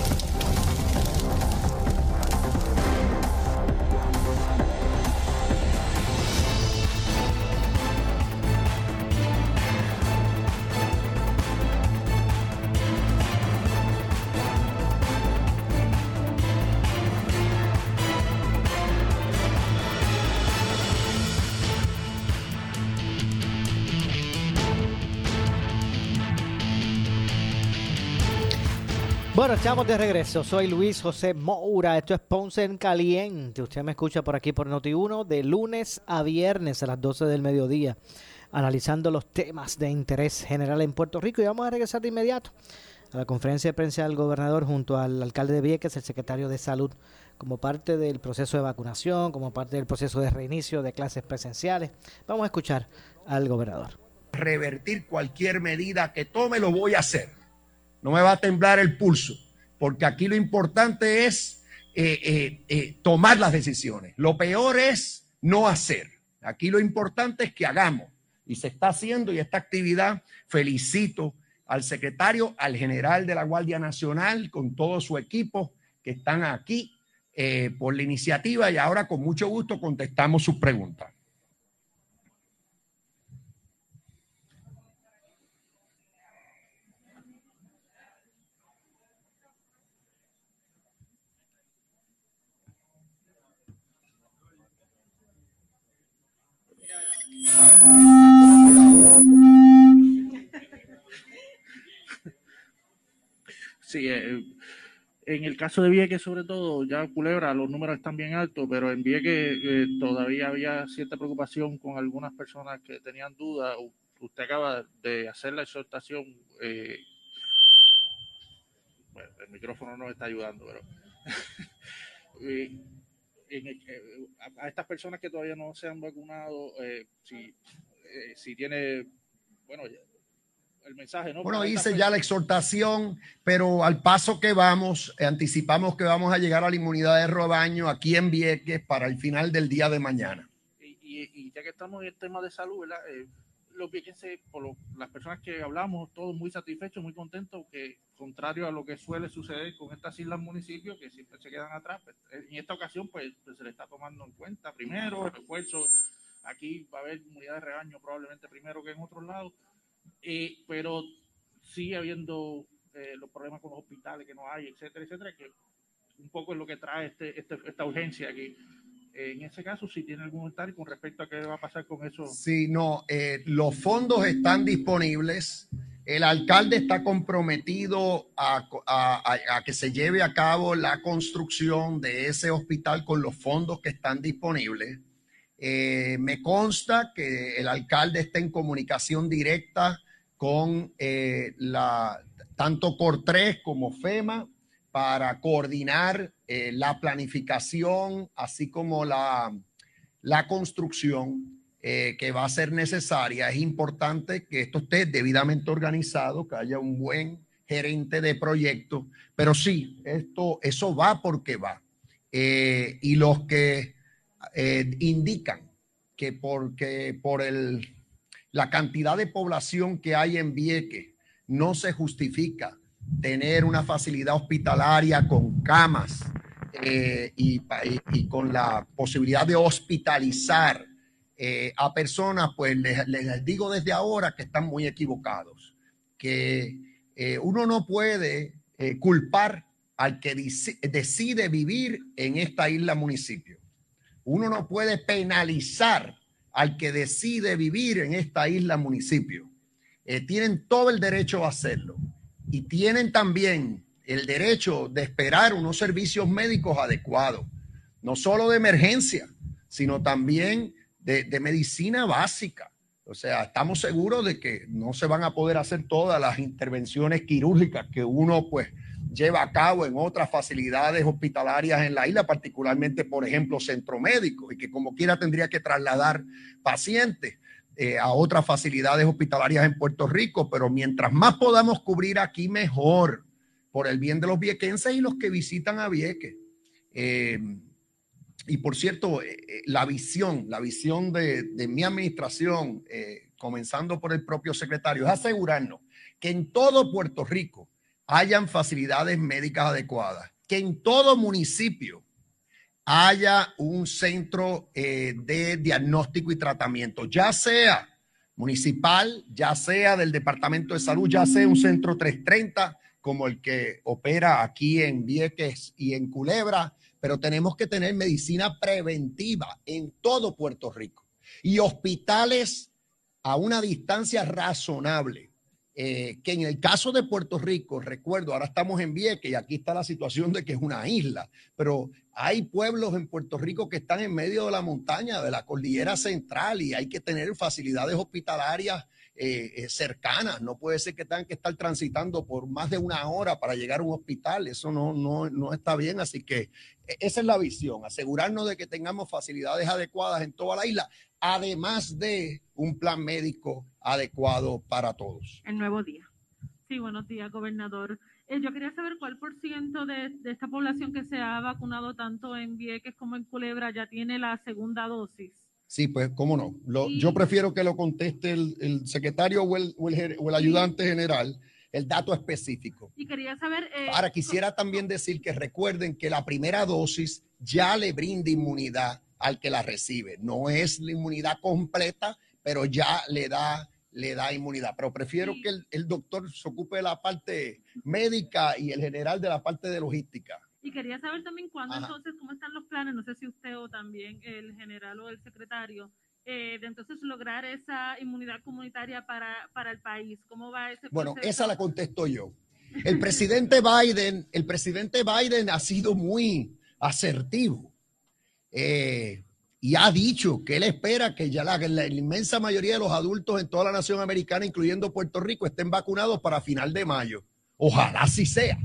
Bueno, estamos de regreso. Soy Luis José Moura. Esto es Ponce en Caliente. Usted me escucha por aquí por Noti1 de lunes a viernes a las 12 del mediodía, analizando los temas de interés general en Puerto Rico. Y vamos a regresar de inmediato a la conferencia de prensa del gobernador junto al alcalde de Vieques, el secretario de Salud, como parte del proceso de vacunación, como parte del proceso de reinicio de clases presenciales. Vamos a escuchar al gobernador. revertir cualquier medida que tome, lo voy a hacer. No me va a temblar el pulso, porque aquí lo importante es eh, eh, eh, tomar las decisiones. Lo peor es no hacer. Aquí lo importante es que hagamos. Y se está haciendo y esta actividad felicito al secretario, al general de la Guardia Nacional, con todo su equipo que están aquí por la iniciativa y ahora con mucho gusto contestamos sus preguntas. Sí, eh, en el caso de Vieques, sobre todo, ya Culebra, los números están bien altos, pero en Vieques eh, todavía había cierta preocupación con algunas personas que tenían dudas. Usted acaba de hacer la exhortación eh, bueno, el micrófono no está ayudando, pero en el- eh, a, a estas personas que todavía no se han vacunado, eh, si, eh, si tiene, bueno, el mensaje, ¿no? Bueno, hice ya la exhortación, pero al paso que vamos, anticipamos que vamos a llegar a la inmunidad de rebaño aquí en Vieques para el final del día de mañana. y, y ya que estamos en el tema de salud, ¿verdad? Los viequenses, por lo- las personas que hablamos, todos muy satisfechos, muy contentos, que contrario a lo que suele suceder con estas islas municipios, que siempre se quedan atrás, pues, en esta ocasión pues, pues, se le está tomando en cuenta primero el refuerzo. Aquí va a haber inmunidad de rebaño probablemente primero que en otros lados, eh, pero sigue habiendo eh, los problemas con los hospitales que no hay, etcétera, etcétera, que un poco es lo que trae este, este- esta urgencia aquí. En ese caso, si tiene algún comentario con respecto a qué va a pasar con eso. Sí, no, eh, los fondos están disponibles. El alcalde está comprometido a, que se lleve a cabo la construcción de ese hospital con los fondos que están disponibles. Eh, me consta que el alcalde está en comunicación directa con eh, la, tanto Cortres como FEMA para coordinar eh, la planificación, así como la, la construcción eh, que va a ser necesaria. Es importante que esto esté debidamente organizado, que haya un buen gerente de proyecto, pero sí, esto, eso va porque va. Eh, y los que indican que porque por el, la cantidad de población que hay en Vieques no se justifica tener una facilidad hospitalaria con camas eh, y, con la posibilidad de hospitalizar eh, a personas, pues les, les digo desde ahora que están muy equivocados, que eh, uno no puede culpar al que decide vivir en esta isla municipio. Uno no puede penalizar al que decide vivir en esta isla municipio. Tienen todo el derecho a hacerlo y tienen también el derecho de esperar unos servicios médicos adecuados, no solo de emergencia, sino también de, medicina básica. O sea, estamos seguros de que no se van a poder hacer todas las intervenciones quirúrgicas que uno pues lleva a cabo en otras facilidades hospitalarias en la isla, particularmente, por ejemplo, centro médico, y que como quiera tendría que trasladar pacientes eh, a otras facilidades hospitalarias en Puerto Rico, pero mientras más podamos cubrir aquí, mejor, por el bien de los viequenses y los que visitan a Vieques. Eh, y por cierto, eh, eh, la visión, la visión de, de mi administración, comenzando por el propio secretario, es asegurarnos que en todo Puerto Rico hayan facilidades médicas adecuadas, que en todo municipio haya un centro eh, de diagnóstico y tratamiento, ya sea municipal, ya sea del Departamento de Salud, ya sea un centro 330 como el que opera aquí en Vieques y en Culebra, pero tenemos que tener medicina preventiva en todo Puerto Rico y hospitales a una distancia razonable. Eh, que en el caso de Puerto Rico, recuerdo, ahora estamos en Vieques y aquí está la situación de que es una isla, pero hay pueblos en Puerto Rico que están en medio de la montaña, de la cordillera central y hay que tener facilidades hospitalarias eh, eh, cercanas. No puede ser que tengan que estar transitando por más de una hora para llegar a un hospital. Eso no, no, no está bien. Así que eh, esa es la visión, asegurarnos de que tengamos facilidades adecuadas en toda la isla, además de un plan médico adecuado para todos. El nuevo día. Sí, buenos días, gobernador. Eh, yo quería saber cuál por ciento de, de esta población que se ha vacunado tanto en Vieques como en Culebra ya tiene la segunda dosis. Sí, pues cómo no. Lo- yo prefiero que lo conteste el, el secretario o el, o el o el ayudante general, el dato específico. Y quería saber... eh, Ahora, quisiera también decir que recuerden que la primera dosis ya le brinda inmunidad al que la recibe. No es la inmunidad completa, pero ya le da, le da inmunidad. Pero prefiero que el, el doctor se ocupe de la parte médica y el general de la parte de logística. Y quería saber también cuándo Ajá. entonces, cómo están los planes, no sé si usted o también el general o el secretario, eh, de entonces lograr esa inmunidad comunitaria para, para el país. ¿Cómo va ese Bueno, proceso? esa la contesto yo. El presidente Biden, el presidente Biden ha sido muy asertivo eh, y ha dicho que él espera que ya la, la inmensa mayoría de los adultos en toda la nación americana, incluyendo Puerto Rico, estén vacunados para final de mayo. Ojalá así sea.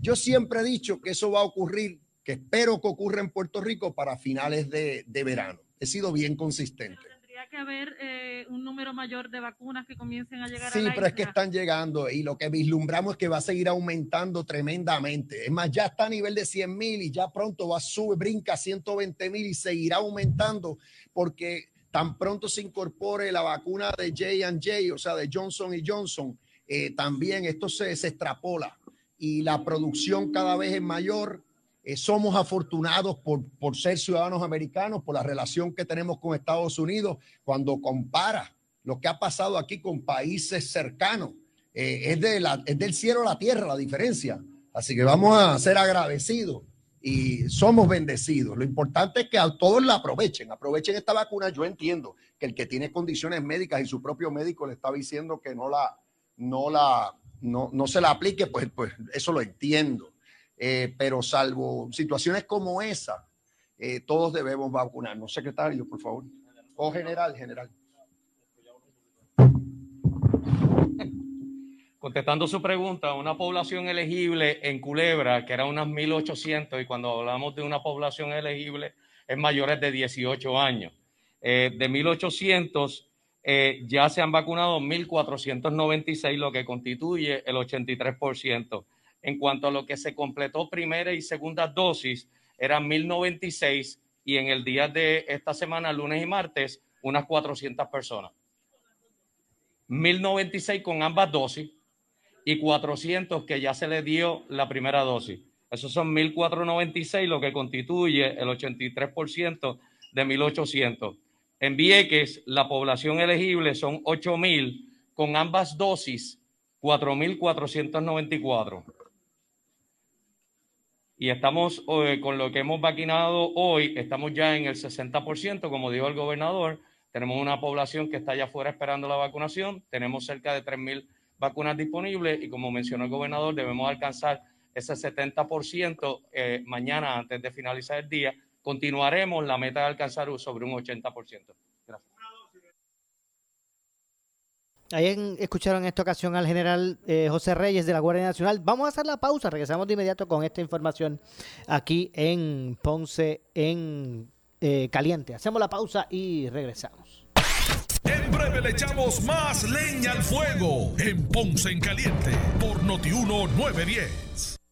Yo siempre he dicho que eso va a ocurrir, que espero que ocurra en Puerto Rico para finales de, de verano. He sido bien consistente. Tendría que haber eh, un número mayor de vacunas que comiencen a llegar a Sí, la pero es que isla. están llegando y lo que vislumbramos es que va a seguir aumentando tremendamente. Es más, ya está a nivel de 100 mil y ya pronto va a subir, brinca a 120 mil y seguirá aumentando porque tan pronto se incorpore la vacuna de J&J, o sea, de Johnson y Johnson, eh, también esto se, se extrapola y la producción cada vez es mayor. Eh, somos afortunados por, por ser ciudadanos americanos, por la relación que tenemos con Estados Unidos. Cuando compara lo que ha pasado aquí con países cercanos, eh, es, de la, es del cielo a la tierra la diferencia. Así que vamos a ser agradecidos y somos bendecidos. Lo importante es que a todos la aprovechen, aprovechen esta vacuna. Yo entiendo que el que tiene condiciones médicas y su propio médico le está diciendo que no la, no la, no, no se la aplique, pues, pues eso lo entiendo. Eh, pero salvo situaciones como esa, eh, todos debemos vacunarnos. Secretario, por favor. O general, general. Contestando su pregunta, una población elegible en Culebra, que era unas 1.800, y cuando hablamos de una población elegible, es mayores de 18 años. Eh, de 1.800, eh, ya se han vacunado 1.496, lo que constituye el 83%. En cuanto a lo que se completó primera y segunda dosis, eran 1.096 y en el día de esta semana, lunes y martes, unas 400 personas. 1.096 con ambas dosis y 400 que ya se le dio la primera dosis. Esos son 1.496, lo que constituye el 83% de 1.800. En Vieques, la población elegible son 8.000, con ambas dosis, 4.494. Y estamos eh, con lo que hemos vacunado hoy, estamos ya en el 60%, como dijo el gobernador. Tenemos una población que está allá afuera esperando la vacunación. Tenemos cerca de 3.000 vacunas disponibles y como mencionó el gobernador, debemos alcanzar ese 70% eh, mañana antes de finalizar el día. Continuaremos la meta de alcanzar sobre un 80%. Gracias. Ahí escucharon en esta ocasión al general eh, José Reyes de la Guardia Nacional. Vamos a hacer la pausa, regresamos de inmediato con esta información aquí en Ponce en eh, Caliente. Hacemos la pausa y regresamos. En breve le echamos más leña al fuego en Ponce en Caliente por Notiuno 910.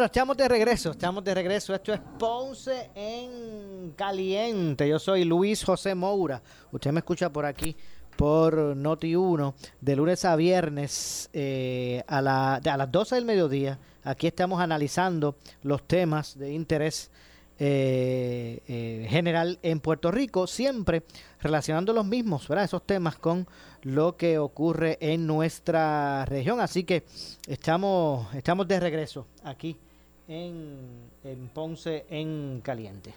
Bueno, estamos de regreso, estamos de regreso. Esto es Ponce en Caliente. Yo soy Luis José Moura. Usted me escucha por aquí, por Noti1, de lunes a viernes eh, a, la- a las 12 del mediodía. Aquí estamos analizando los temas de interés eh, eh, general en Puerto Rico, siempre relacionando los mismos, ¿verdad? Esos temas con lo que ocurre en nuestra región. Así que estamos, estamos de regreso aquí en, en Ponce en Caliente.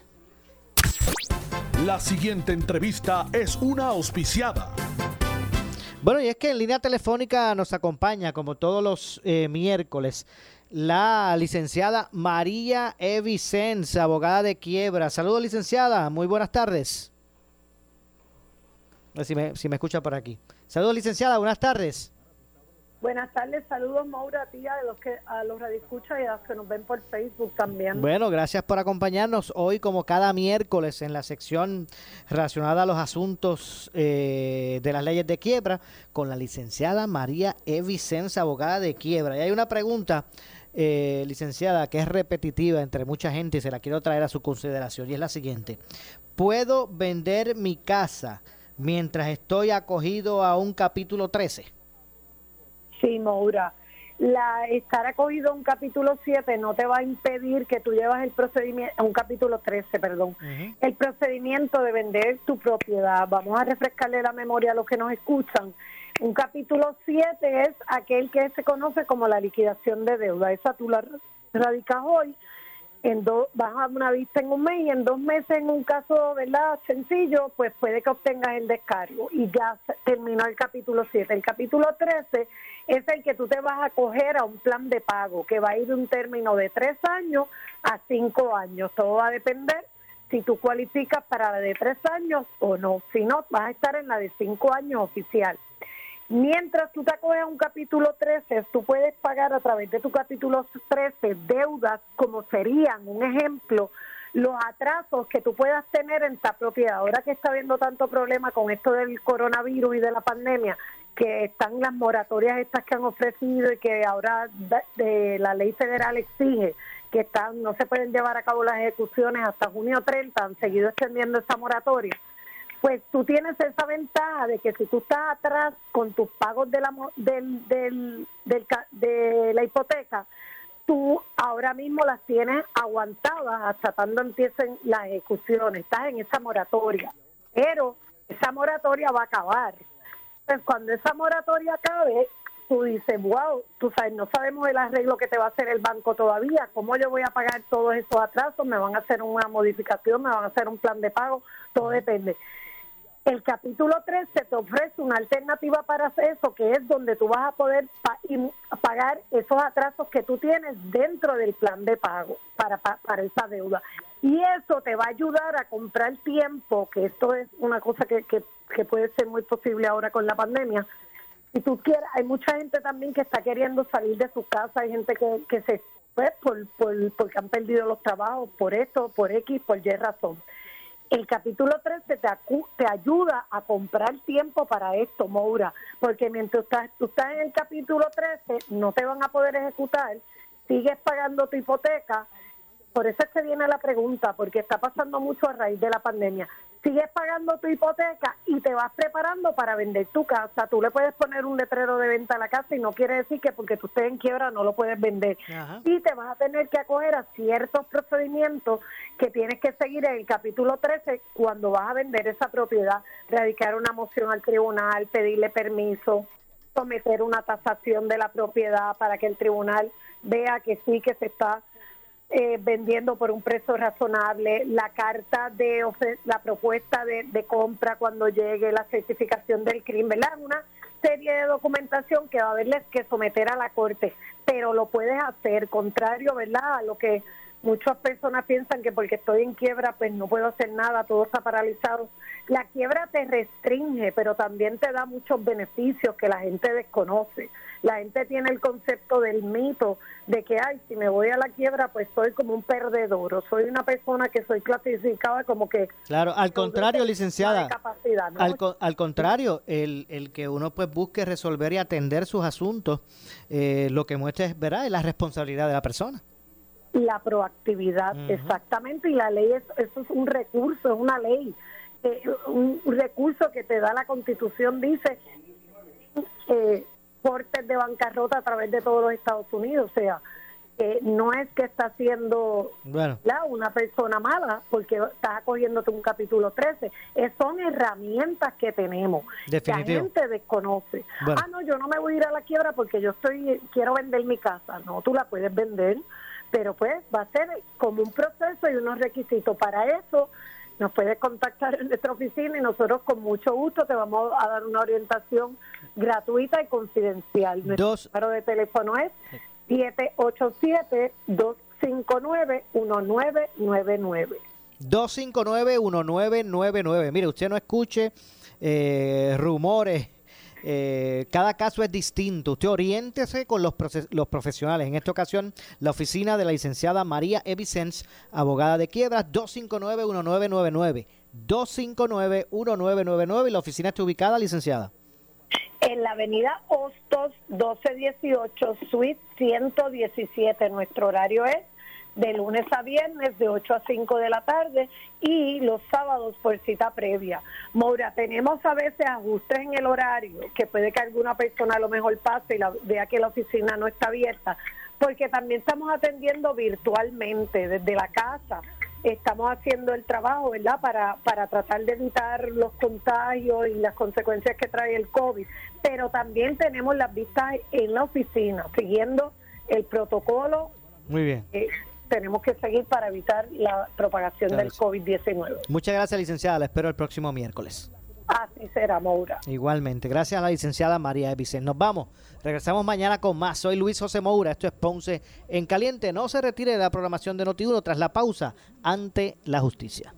La siguiente entrevista es una auspiciada. Bueno, y es que en línea telefónica nos acompaña, como todos los eh, miércoles, la licenciada María E. Vicens, abogada de quiebra. Saludos, licenciada. Muy buenas tardes. A ver si me, si me escucha por aquí. Saludos, licenciada. Buenas tardes. Buenas tardes, saludos Maura a ti, a los que a los radioescuchas y a los que nos ven por Facebook también. Bueno, gracias por acompañarnos hoy como cada miércoles en la sección relacionada a los asuntos eh, de las leyes de quiebra con la licenciada María E. Vicenza, abogada de quiebra. Y hay una pregunta, eh, licenciada, que es repetitiva entre mucha gente y se la quiero traer a su consideración y es la siguiente. ¿Puedo vender mi casa mientras estoy acogido a un capítulo 13? Sí, Maura. La, estar acogido a un capítulo 7 no te va a impedir que tú llevas el procedimiento, un capítulo 13, perdón, el procedimiento de vender tu propiedad. Vamos a refrescarle la memoria a los que nos escuchan. Un capítulo 7 es aquel que se conoce como la liquidación de deuda. Esa tú la radicas hoy en dos, vas a una vista en un mes y en dos meses en un caso verdad sencillo, pues puede que obtengas el descargo y ya terminó el capítulo 7. El capítulo 13 es el que tú te vas a coger a un plan de pago que va a ir de un término de tres años a cinco años. Todo va a depender si tú cualificas para la de tres años o no. Si no, vas a estar en la de cinco años oficial. Mientras tú te acoges a un capítulo 13, tú puedes pagar a través de tu capítulo 13 deudas como serían, un ejemplo, los atrasos que tú puedas tener en esta propiedad. Ahora que está habiendo tanto problema con esto del coronavirus y de la pandemia, que están las moratorias estas que han ofrecido y que ahora de la ley federal exige que están no se pueden llevar a cabo las ejecuciones hasta junio 30, han seguido extendiendo esa moratoria pues tú tienes esa ventaja de que si tú estás atrás con tus pagos de la, del, del, del de la hipoteca, tú ahora mismo las tienes aguantadas hasta cuando empiecen las ejecuciones, estás en esa moratoria, pero esa moratoria va a acabar. Entonces, cuando esa moratoria acabe, tú dices, wow, tú sabes, no sabemos el arreglo que te va a hacer el banco todavía, cómo yo voy a pagar todos esos atrasos, me van a hacer una modificación, me van a hacer un plan de pago, todo depende. El capítulo 13 te ofrece una alternativa para hacer eso, que es donde tú vas a poder pa- pagar esos atrasos que tú tienes dentro del plan de pago para, pa- para esa deuda. Y eso te va a ayudar a comprar tiempo, que esto es una cosa que, que, que puede ser muy posible ahora con la pandemia. Si tú quieres, hay mucha gente también que está queriendo salir de su casa, hay gente que, que se pues por, por, porque han perdido los trabajos, por esto, por X, por Y razón. El capítulo 13 te, te ayuda a comprar tiempo para esto, Moura, porque mientras estás, tú estás en el capítulo 13 no te van a poder ejecutar, sigues pagando tu hipoteca, por eso es que viene la pregunta, porque está pasando mucho a raíz de la pandemia. Sigues pagando tu hipoteca y te vas preparando para vender tu casa. Tú le puedes poner un letrero de venta a la casa y no quiere decir que porque tú estés en quiebra no lo puedes vender. Y te vas a tener que acoger a ciertos procedimientos que tienes que seguir en el capítulo 13 cuando vas a vender esa propiedad, radicar una moción al tribunal, pedirle permiso, someter una tasación de la propiedad para que el tribunal vea que sí que se está eh, vendiendo por un precio razonable, la carta de la propuesta de, de compra cuando llegue, la certificación del crimen, ¿verdad? Una serie de documentación que va a haberles que someter a la corte, pero lo puedes hacer, contrario, ¿verdad? A lo que muchas personas piensan que porque estoy en quiebra, pues no puedo hacer nada, todo está paralizado. La quiebra te restringe, pero también te da muchos beneficios que la gente desconoce. La gente tiene el concepto del mito de que, ay, si me voy a la quiebra, pues soy como un perdedor, o soy una persona que soy clasificada como que Claro, al contrario, licenciada. capacidad, ¿no? Al, co- al contrario, el, el que uno pues busque resolver y atender sus asuntos, eh, lo que muestra es, ¿verdad? es la responsabilidad de la persona. la proactividad, exactamente, y la ley es, eso es un recurso, es una ley, eh, un recurso que te da la constitución, dice, eh, cortes de bancarrota a través de todos los Estados Unidos, o sea, eh, no es que está siendo una persona mala porque estás acogiéndote un capítulo 13, Eh, son herramientas que tenemos, que Definitivo. la gente desconoce. Bueno. Ah, no, yo no me voy a ir a la quiebra porque yo estoy quiero vender mi casa. No, tú la puedes vender, pero pues va a ser como un proceso y unos requisitos. Para eso nos puedes contactar en nuestra oficina y nosotros con mucho gusto te vamos a dar una orientación gratuita y confidencial. Nuestro Dos- número de teléfono es 787-259-1999. 259-1999. Mire, usted no escuche eh, rumores. Eh, cada caso es distinto. Usted oriéntese con los, los profesionales. En esta ocasión, la oficina de la licenciada María Evicens, abogada de quiebras, 259-1999. 259-1999 y la oficina está ubicada, licenciada. En la avenida Hostos 1218, suite 117. Nuestro horario es de lunes a viernes de 8 a 5 de la tarde y los sábados por cita previa. Moura, tenemos a veces ajustes en el horario, que puede que alguna persona a lo mejor pase y la- vea que la oficina no está abierta, porque también estamos atendiendo virtualmente desde la casa. Estamos haciendo el trabajo, ¿verdad?, para, para tratar de evitar los contagios y las consecuencias que trae el COVID. Pero también tenemos las vistas en la oficina, siguiendo el protocolo Muy bien. que tenemos que seguir para evitar la propagación Claro del que sí. COVID-19. Muchas gracias, licenciada. La espero el próximo miércoles. Así será, Moura. Igualmente. Gracias a la licenciada María Evicen. Nos vamos. Regresamos mañana con más. Soy Luis José Moura. Esto es Ponce en Caliente. No se retire de la programación de Notiuno tras la pausa ante la justicia.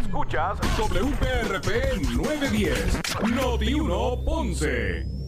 Escuchas WPRP 910, Noti 1 Ponce.